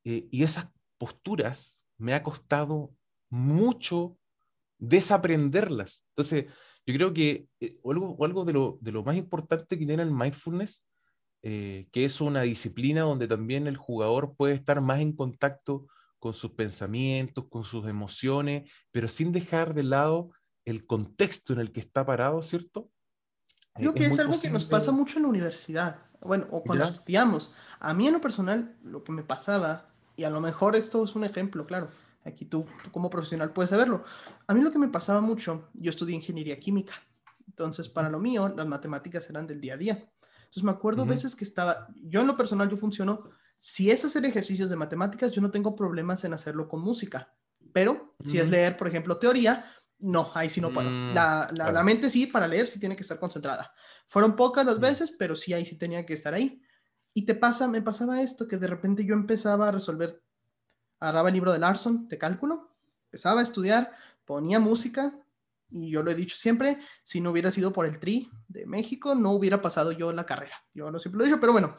Eh, y esas posturas me ha costado mucho desaprenderlas. Entonces, yo creo que eh, algo, algo de, lo, de lo más importante que tiene el mindfulness eh, que es una disciplina donde también el jugador puede estar más en contacto con sus pensamientos, con sus emociones, pero sin dejar de lado el contexto en el que está parado, ¿cierto? Creo que es, algo que nos pasa mucho en la universidad, bueno, o cuando estudiamos. A mí en lo personal, lo que me pasaba, y a lo mejor esto es un ejemplo, claro, aquí tú, tú como profesional puedes saberlo, a mí lo que me pasaba mucho, yo estudié ingeniería química, entonces para lo mío las matemáticas eran del día a día. Entonces me acuerdo veces que estaba, yo en lo personal yo funciono, si es hacer ejercicios de matemáticas, yo no tengo problemas en hacerlo con música, pero si es leer, por ejemplo, teoría, no, ahí sí no puedo. Mm, la, la, mente sí, para leer sí tiene que estar concentrada. Fueron pocas las veces, pero sí ahí sí tenía que estar ahí. Y te pasa, me pasaba esto, que de repente yo empezaba a resolver, agarraba el libro de Larson de cálculo, empezaba a estudiar, ponía música, y yo lo he dicho siempre, si no hubiera sido por el TRI de México, no hubiera pasado yo la carrera. Yo lo siempre lo he dicho, pero bueno,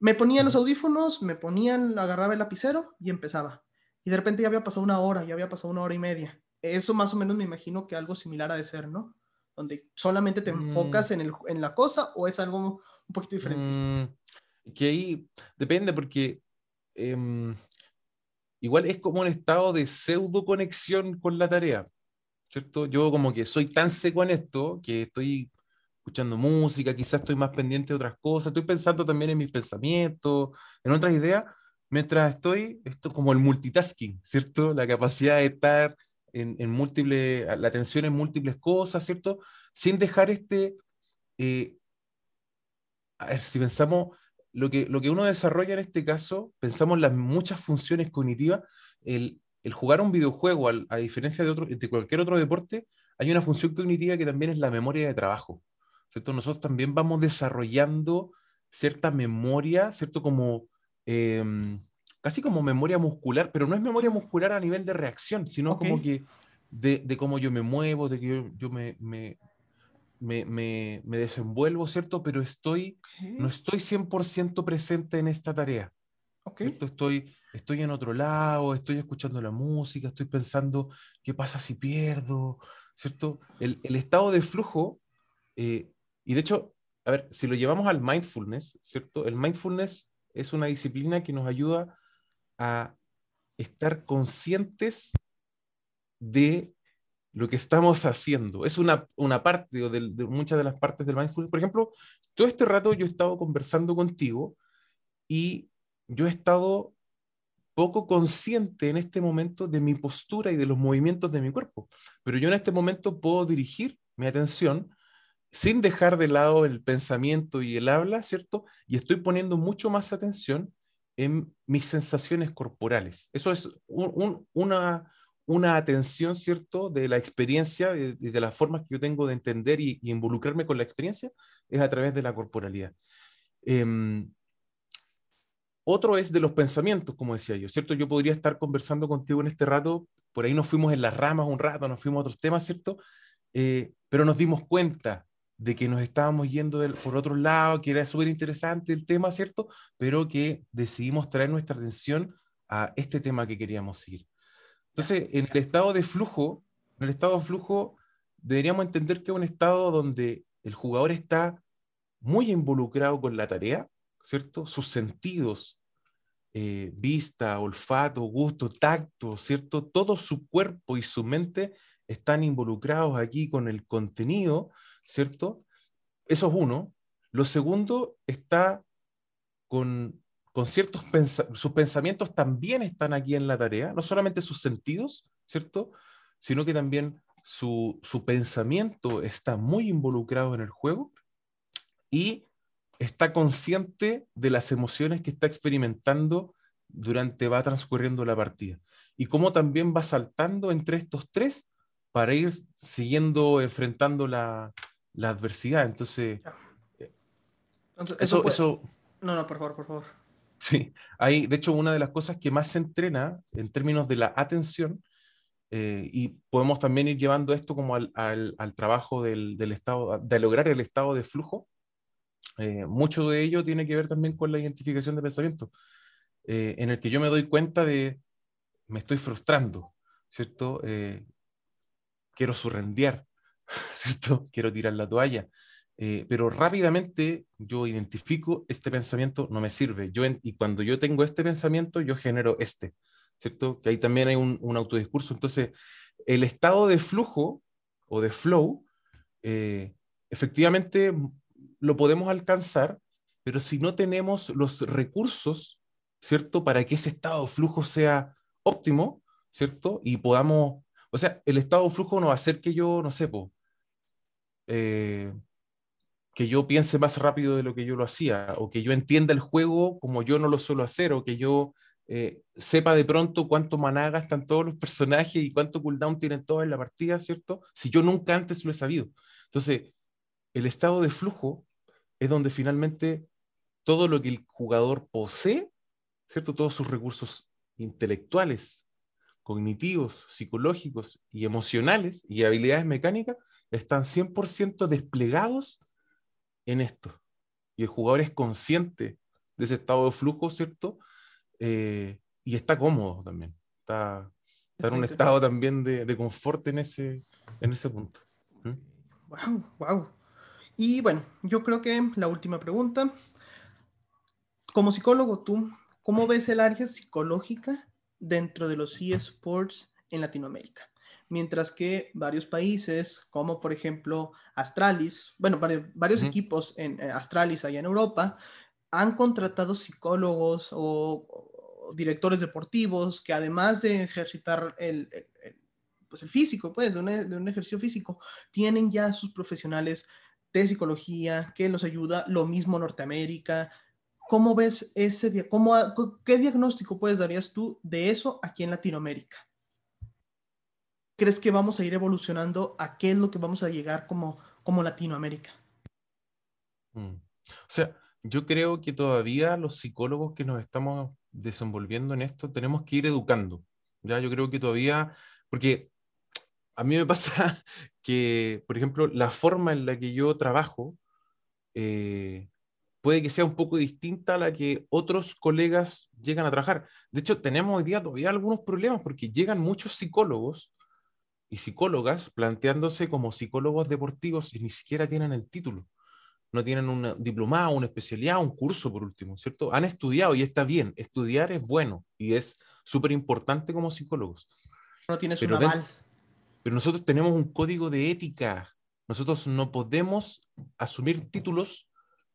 me ponía los audífonos, me ponían, agarraba el lapicero y empezaba. Y de repente ya había pasado una hora, ya había pasado una hora y media. Eso más o menos me imagino que algo similar ha de ser, ¿no? Donde solamente te enfocas mm. en, el, en la cosa o es algo un poquito diferente. Mm, que ahí depende porque em, igual es como un estado de pseudo conexión con la tarea. ¿cierto? Yo como que soy tan seco en esto que estoy escuchando música, quizás estoy más pendiente de otras cosas, estoy pensando también en mis pensamientos, en otras ideas, mientras estoy, esto como el multitasking, ¿cierto? La capacidad de estar en, múltiples, la atención en múltiples cosas, ¿cierto? Sin dejar este, eh, si pensamos, lo que, lo que uno desarrolla en este caso, pensamos las muchas funciones cognitivas, el, el jugar un videojuego, a diferencia de, otro, de cualquier otro deporte, hay una función cognitiva que también es la memoria de trabajo. ¿cierto? Nosotros también vamos desarrollando cierta memoria, ¿cierto? Como em, casi como memoria muscular, pero no es memoria muscular a nivel de reacción, sino como que de, de, cómo yo me muevo, de que yo, yo me, me, me, me, desenvuelvo, ¿cierto? Pero estoy, no estoy 100% presente en esta tarea. Estoy, estoy en otro lado, estoy escuchando la música, estoy pensando qué pasa si pierdo, ¿cierto? El, el estado de flujo, eh, y de hecho, a ver, si lo llevamos al mindfulness, ¿cierto? El mindfulness es una disciplina que nos ayuda a estar conscientes de lo que estamos haciendo. Es una, una parte de, de, muchas de las partes del mindfulness. Por ejemplo, todo este rato yo he estado conversando contigo y yo he estado poco consciente en este momento de mi postura y de los movimientos de mi cuerpo. Pero yo en este momento puedo dirigir mi atención sin dejar de lado el pensamiento y el habla, ¿cierto? Y estoy poniendo mucho más atención en mis sensaciones corporales. Eso es una, una atención, ¿cierto?, de la experiencia y de, las formas que yo tengo de entender y, involucrarme con la experiencia, es a través de la corporalidad. Em, otro es de los pensamientos, como decía yo, ¿cierto? Yo podría estar conversando contigo en este rato, por ahí nos fuimos en las ramas un rato, nos fuimos a otros temas, ¿cierto? Eh, pero nos dimos cuenta de que nos estábamos yendo por otro lado, que era súper interesante el tema, ¿cierto? Pero que decidimos traer nuestra atención a este tema que queríamos seguir. Entonces, en el estado de flujo, en el estado de flujo, deberíamos entender que es un estado donde el jugador está muy involucrado con la tarea, ¿cierto? Sus sentidos, eh, vista, olfato, gusto, tacto, ¿cierto? Todo su cuerpo y su mente están involucrados aquí con el contenido, ¿cierto? Eso es uno. Lo segundo está con, con ciertos sus pensamientos también están aquí en la tarea, no solamente sus sentidos, ¿cierto? Sino que también su, su pensamiento está muy involucrado en el juego y está consciente de las emociones que está experimentando durante va transcurriendo la partida. Y cómo también va saltando entre estos tres para ir siguiendo, enfrentando la, la adversidad. Entonces, eh, eso, eso, No, no, por favor, por favor. Sí, hay, de hecho, una de las cosas que más se entrena en términos de la atención, eh, y podemos también ir llevando esto como al, al, al trabajo del, del, estado, de lograr el estado de flujo, eh, mucho de ello tiene que ver también con la identificación de pensamiento, eh, en el que yo me doy cuenta de, me estoy frustrando, ¿cierto? Quiero surrendear, ¿cierto? Quiero tirar la toalla. pero rápidamente yo identifico este pensamiento no me sirve. Yo y cuando yo tengo este pensamiento, yo genero este, ¿cierto? Que ahí también hay un, un autodiscurso. Entonces, el estado de flujo o de flow, efectivamente lo podemos alcanzar, pero si no tenemos los recursos, ¿cierto? Para que ese estado de flujo sea óptimo, ¿cierto? Y podamos, o sea, el estado de flujo no va a hacer que yo, no sé, eh, que yo piense más rápido de lo que yo lo hacía, o que yo entienda el juego como yo no lo suelo hacer, o que yo eh, sepa de pronto cuánto maná gastan todos los personajes y cuánto cooldown tienen todos en la partida, ¿cierto? Si yo nunca antes lo he sabido. Entonces, el estado de flujo es donde finalmente todo lo que el jugador posee, ¿cierto? Todos sus recursos intelectuales, cognitivos, psicológicos y emocionales y habilidades mecánicas están 100% desplegados en esto. Y el jugador es consciente de ese estado de flujo, ¿cierto? Eh, y está cómodo también. Está, en un estado también de, confort en ese, en ese punto. Wow, ¿Mm? wow. Y bueno, yo creo que la última pregunta. Como psicólogo, tú, ¿cómo ves el área psicológica dentro de los eSports en Latinoamérica? Mientras que varios países, como por ejemplo Astralis, bueno, varios equipos en, Astralis allá en Europa, han contratado psicólogos o, directores deportivos que además de ejercitar el, pues el físico, pues, de un, de un, ejercicio físico, tienen ya sus profesionales de psicología que los ayuda, lo mismo Norteamérica. ¿Cómo ves ese? Cómo, ¿Qué diagnóstico puedes darías tú de eso aquí en Latinoamérica? ¿Crees que vamos a ir evolucionando a qué es lo que vamos a llegar como, como Latinoamérica? Mm. O sea, yo creo que todavía los psicólogos que nos estamos desenvolviendo en esto tenemos que ir educando. Ya, yo creo que todavía, porque a mí me pasa que, por ejemplo, la forma en la que yo trabajo eh, puede que sea un poco distinta a la que otros colegas llegan a trabajar. De hecho, tenemos hoy día todavía algunos problemas porque llegan muchos psicólogos y psicólogas planteándose como psicólogos deportivos y ni siquiera tienen el título no tienen un diplomado, una especialidad, un curso por último, ¿cierto? Han estudiado y está bien, estudiar es bueno y es súper importante como psicólogos. No tienes pero un aval. pero nosotros tenemos un código de ética. Nosotros no podemos asumir títulos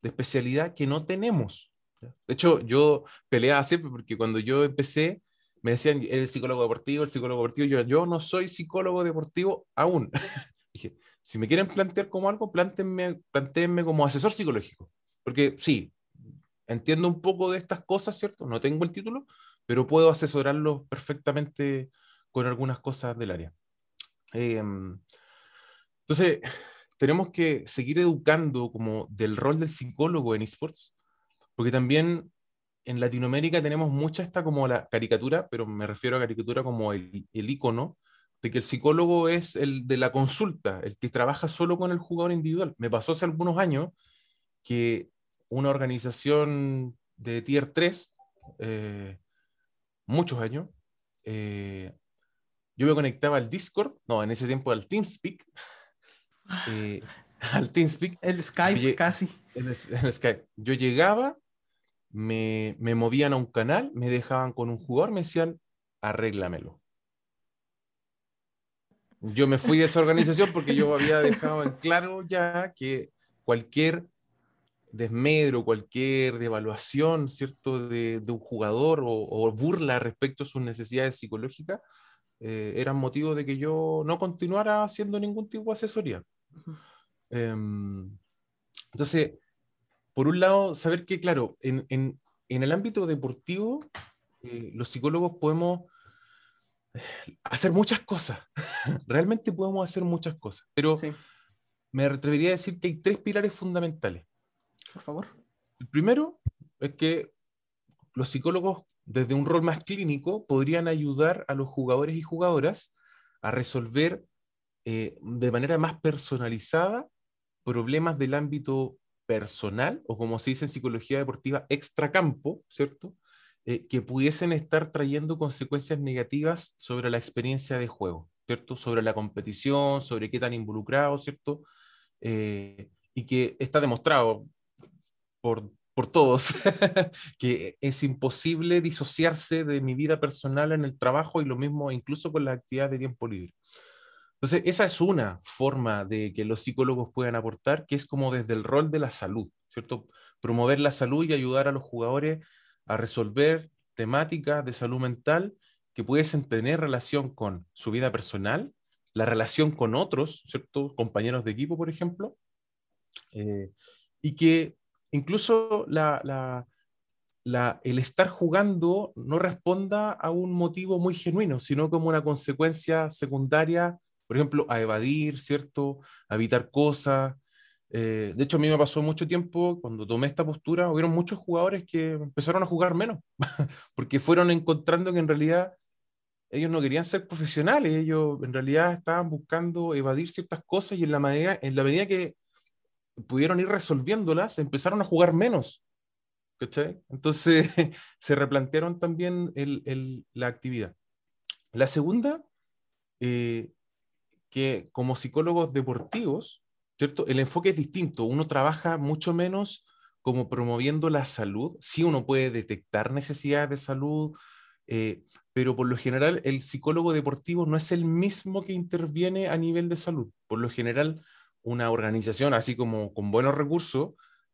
de especialidad que no tenemos. De hecho, yo peleaba siempre porque cuando yo empecé, me decían, el psicólogo deportivo, el psicólogo deportivo. Yo, yo no soy psicólogo deportivo aún. Dije, si me quieren plantear como algo, planteenme, planteenme como asesor psicológico. Porque sí, entiendo un poco de estas cosas, ¿cierto? No tengo el título, pero puedo asesorarlos perfectamente con algunas cosas del área. Em, entonces, tenemos que seguir educando como del rol del psicólogo en esports, porque también en Latinoamérica tenemos mucha esta como la caricatura, pero me refiero a caricatura como el, el icono de que el psicólogo es el de la consulta, el que trabaja solo con el jugador individual. Me pasó hace algunos años que una organización de Tier 3, eh, muchos años, eh, yo me conectaba al Discord, no, en ese tiempo al TeamSpeak, eh, al TeamSpeak. El Skype casi. El, Skype. Yo llegaba, me, me movían a un canal, me dejaban con un jugador, me decían, arréglamelo. Yo me fui de esa organización porque yo había dejado en claro ya que cualquier desmedro, cualquier devaluación, ¿cierto?, de, un jugador o, burla respecto a sus necesidades psicológicas, eh, eran motivo de que yo no continuara haciendo ningún tipo de asesoría. Em, entonces, por un lado, saber que, claro, en, en, en el ámbito deportivo, eh, los psicólogos podemos hacer muchas cosas. Realmente podemos hacer muchas cosas, pero me atrevería a decir que hay tres pilares fundamentales. Por favor. El primero es que los psicólogos, desde un rol más clínico, podrían ayudar a los jugadores y jugadoras a resolver eh, de manera más personalizada problemas del ámbito personal, o como se dice en psicología deportiva, extracampo, ¿cierto? Eh, que pudiesen estar trayendo consecuencias negativas sobre la experiencia de juego, ¿cierto? Sobre la competición, sobre qué tan involucrado, ¿cierto? Eh, y que está demostrado por, por todos que es imposible disociarse de mi vida personal en el trabajo y lo mismo incluso con las actividades de tiempo libre. Entonces, esa es una forma de que los psicólogos puedan aportar, que es como desde el rol de la salud, ¿cierto? Promover la salud y ayudar a los jugadores a resolver temáticas de salud mental que pudiesen tener relación con su vida personal, la relación con otros, ¿cierto? Compañeros de equipo, por ejemplo, eh, y que incluso el estar jugando no responda a un motivo muy genuino, sino como una consecuencia secundaria, por ejemplo, a evadir, ¿cierto? A evitar cosas, eh, de hecho, a mí me pasó mucho tiempo, cuando tomé esta postura, hubieron muchos jugadores que empezaron a jugar menos, porque fueron encontrando que en realidad ellos no querían ser profesionales, ellos en realidad estaban buscando evadir ciertas cosas y en la, medida, en la medida que pudieron ir resolviéndolas, empezaron a jugar menos. Entonces se replantearon también la actividad. La segunda, eh, que como psicólogos deportivos, ¿cierto? El enfoque es distinto. Uno trabaja mucho menos como promoviendo la salud. Sí, uno puede detectar necesidades de salud, eh, pero por lo general el psicólogo deportivo no es el mismo que interviene a nivel de salud. Por lo general, una organización así como con buenos recursos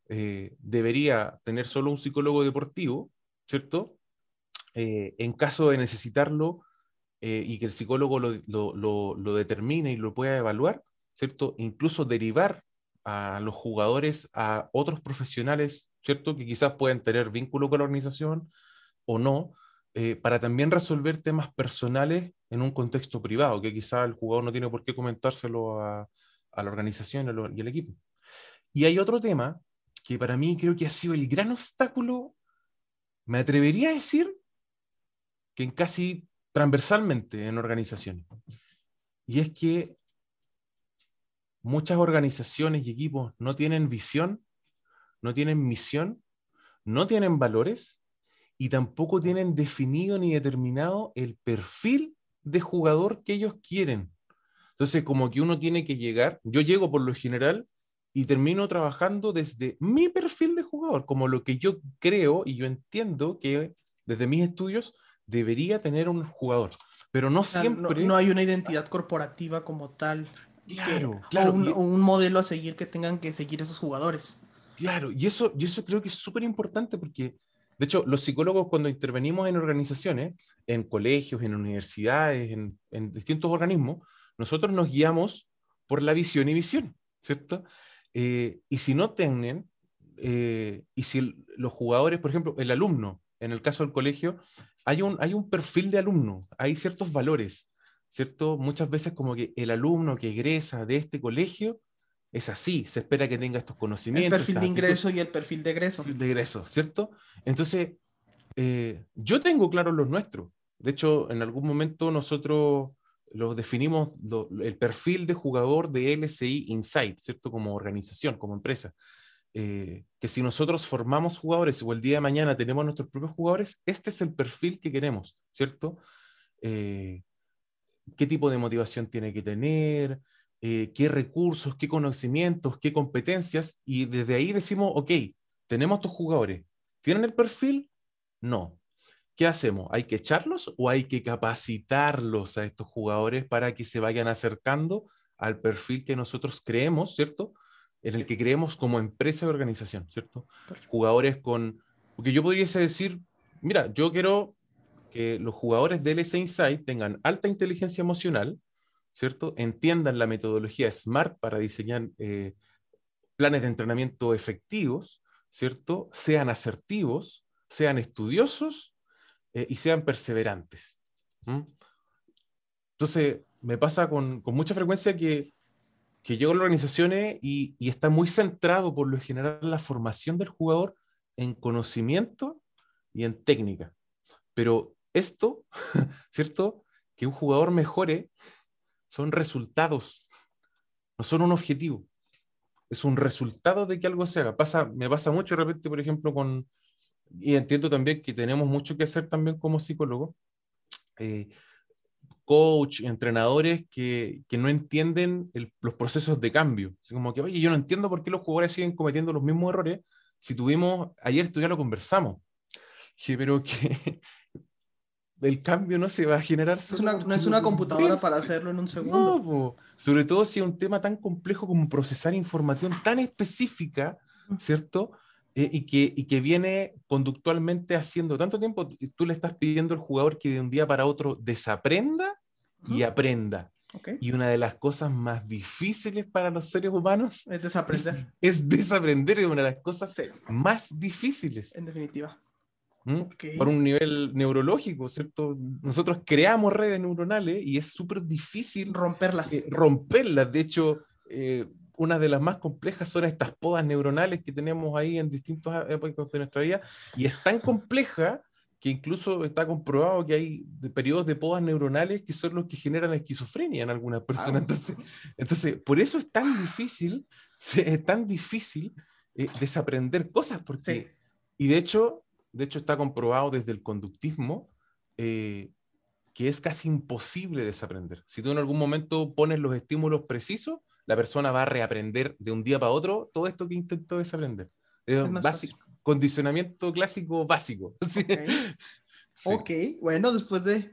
eh, debería tener solo un psicólogo deportivo, ¿cierto? Eh, en caso de necesitarlo y que el psicólogo lo, lo, lo determine y lo pueda evaluar, ¿cierto? Incluso derivar a los jugadores a otros profesionales, ¿cierto? Que quizás pueden tener vínculo con la organización o no, eh, para también resolver temas personales en un contexto privado, que quizás el jugador no tiene por qué comentárselo a, a la organización y al equipo. Y hay otro tema que para mí creo que ha sido el gran obstáculo, me atrevería a decir, que en casi transversalmente en organizaciones. Y es que muchas organizaciones y equipos no tienen visión, no tienen misión, no tienen valores y tampoco tienen definido ni determinado el perfil de jugador que ellos quieren. Entonces, como que uno tiene que llegar, yo llego por lo general y termino trabajando desde mi perfil de jugador, como lo que yo creo y yo entiendo que desde mis estudios debería tener un jugador. Pero no siempre. No, hay una identidad corporativa como tal. Claro, claro. O un, modelo a seguir que tengan que seguir esos jugadores. Claro, y eso, y eso creo que es súper importante porque, de hecho, los psicólogos cuando intervenimos en organizaciones, en colegios, en universidades, en, en distintos organismos, nosotros nos guiamos por la visión y visión, ¿cierto? Eh, y si no tienen, eh, y si los jugadores, por ejemplo, el alumno, en el caso del colegio, hay un, hay un perfil de alumno, hay ciertos valores, ¿cierto? Muchas veces como que el alumno que egresa de este colegio es así, se espera que tenga estos conocimientos. El perfil de ingreso y el perfil de egreso. de egreso, ¿cierto? Entonces, eh, yo tengo claro los nuestros. De hecho, en algún momento nosotros los definimos el perfil de jugador de LSI Insight, ¿cierto? Como organización, como empresa. Eh, que si nosotros formamos jugadores o el día de mañana tenemos nuestros propios jugadores, este es el perfil que queremos, ¿cierto? Eh, ¿Qué tipo de motivación tiene que tener? Eh, ¿Qué recursos, qué conocimientos, qué competencias? Y desde ahí decimos, ok, tenemos estos jugadores. ¿Tienen el perfil? No. ¿qué hacemos? ¿Hay que echarlos o hay que capacitarlos a estos jugadores para que se vayan acercando al perfil que nosotros creemos, ¿cierto? En el que creemos como empresa y organización, ¿cierto? Jugadores con... Porque yo podría decir, mira, yo quiero que los jugadores de LS Insight tengan alta inteligencia emocional, ¿cierto? Entiendan la metodología SMART para diseñar eh, planes de entrenamiento efectivos, ¿cierto? Sean asertivos, sean estudiosos eh, y sean perseverantes. Entonces, me pasa con, con, mucha frecuencia que, que llego a las organizaciones y, y, está muy centrado por lo general la formación del jugador en conocimiento y en técnica. Pero esto, ¿cierto? Que un jugador mejore son resultados, no son un objetivo. Es un resultado de que algo se haga. Pasa, me pasa mucho de repente, por ejemplo, con, y entiendo también que tenemos mucho que hacer también como psicólogo, eh, coach, entrenadores que, que no entienden los procesos de cambio. Así como que, oye, yo no entiendo por qué los jugadores siguen cometiendo los mismos errores si tuvimos, ayer esto ya lo conversamos. Dije, pero que el cambio no se va a generar. no es una computadora para hacerlo en un segundo. No, sobre todo si es un tema tan complejo como procesar información tan específica, ¿cierto? Eh, y, que, y que viene conductualmente haciendo tanto tiempo, tú le estás pidiendo al jugador que de un día para otro desaprenda y aprenda. Y una de las cosas más difíciles para los seres humanos es desaprender. Es, desaprender, es una de las cosas más difíciles. En definitiva. ¿Mm? Por un nivel neurológico, ¿cierto? Nosotros creamos redes neuronales y es súper difícil romperlas. Eh, romperlas. De hecho, eh, una de las más complejas son estas podas neuronales que tenemos ahí en distintas épocas de nuestra vida, y es tan compleja que incluso está comprobado que hay periodos de podas neuronales que son los que generan esquizofrenia en algunas personas. Entonces, entonces por eso es tan difícil, es tan difícil eh, desaprender cosas, porque, y de hecho, de hecho está comprobado desde el conductismo eh, que es casi imposible desaprender. Si tú en algún momento pones los estímulos precisos, la persona va a reaprender de un día para otro todo esto que intentó desaprender. Es básico, condicionamiento clásico básico. ok, bueno, después de,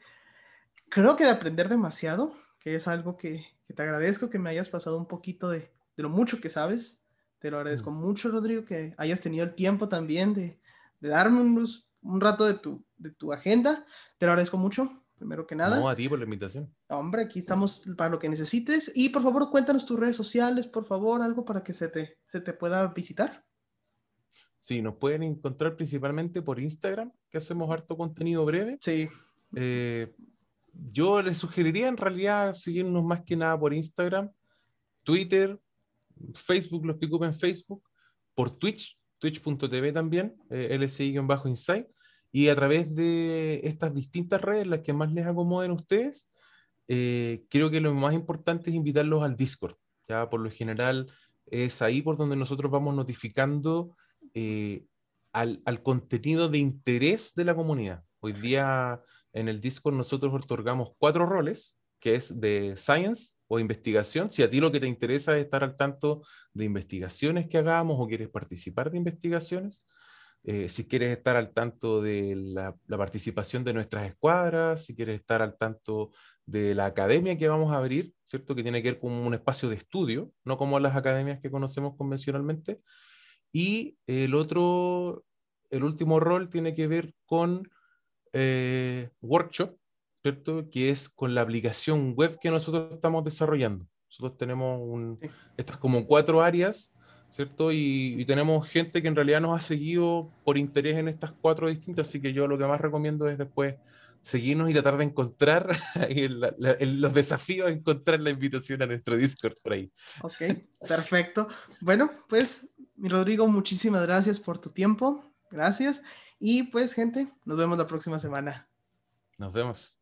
creo que de aprender demasiado, que es algo que, te agradezco que me hayas pasado un poquito de, lo mucho que sabes. Te lo agradezco mm. mucho, Rodrigo, que hayas tenido el tiempo también de, darme un rato de tu, de tu agenda. Te lo agradezco mucho. Primero que nada. No, a ti por la invitación. Hombre, aquí estamos para lo que necesites. Y por favor, cuéntanos tus redes sociales, por favor, algo para que se te, se te pueda visitar. Sí, nos pueden encontrar principalmente por Instagram, que hacemos harto contenido breve. Sí. Eh, yo les sugeriría en realidad seguirnos más que nada por Instagram, Twitter, Facebook, los que ocupen Facebook, por Twitch, twitch.tv también, eh, lsi-insight, y a través de estas distintas redes, las que más les acomoden a ustedes, eh, creo que lo más importante es invitarlos al Discord. Ya por lo general es ahí por donde nosotros vamos notificando eh, al, al, contenido de interés de la comunidad. Hoy día en el Discord nosotros otorgamos cuatro roles, que es de Science o investigación. Si a ti lo que te interesa es estar al tanto de investigaciones que hagamos o quieres participar de investigaciones, eh, si quieres estar al tanto de la, la, participación de nuestras escuadras, si quieres estar al tanto de la academia que vamos a abrir, ¿cierto? Que tiene que ver con un espacio de estudio, no como las academias que conocemos convencionalmente. Y el otro, el último rol tiene que ver con eh, workshop, ¿cierto? Que es con la aplicación web que nosotros estamos desarrollando. Nosotros tenemos un, estas como cuatro áreas, ¿cierto? Y, y, tenemos gente que en realidad nos ha seguido por interés en estas cuatro distintas, así que yo lo que más recomiendo es después seguirnos y tratar de encontrar el, la, el, los desafíos, encontrar la invitación a nuestro Discord por ahí. Ok, perfecto. Bueno, pues, mi Rodrigo, muchísimas gracias por tu tiempo. Gracias. Y pues, gente, nos vemos la próxima semana. Nos vemos.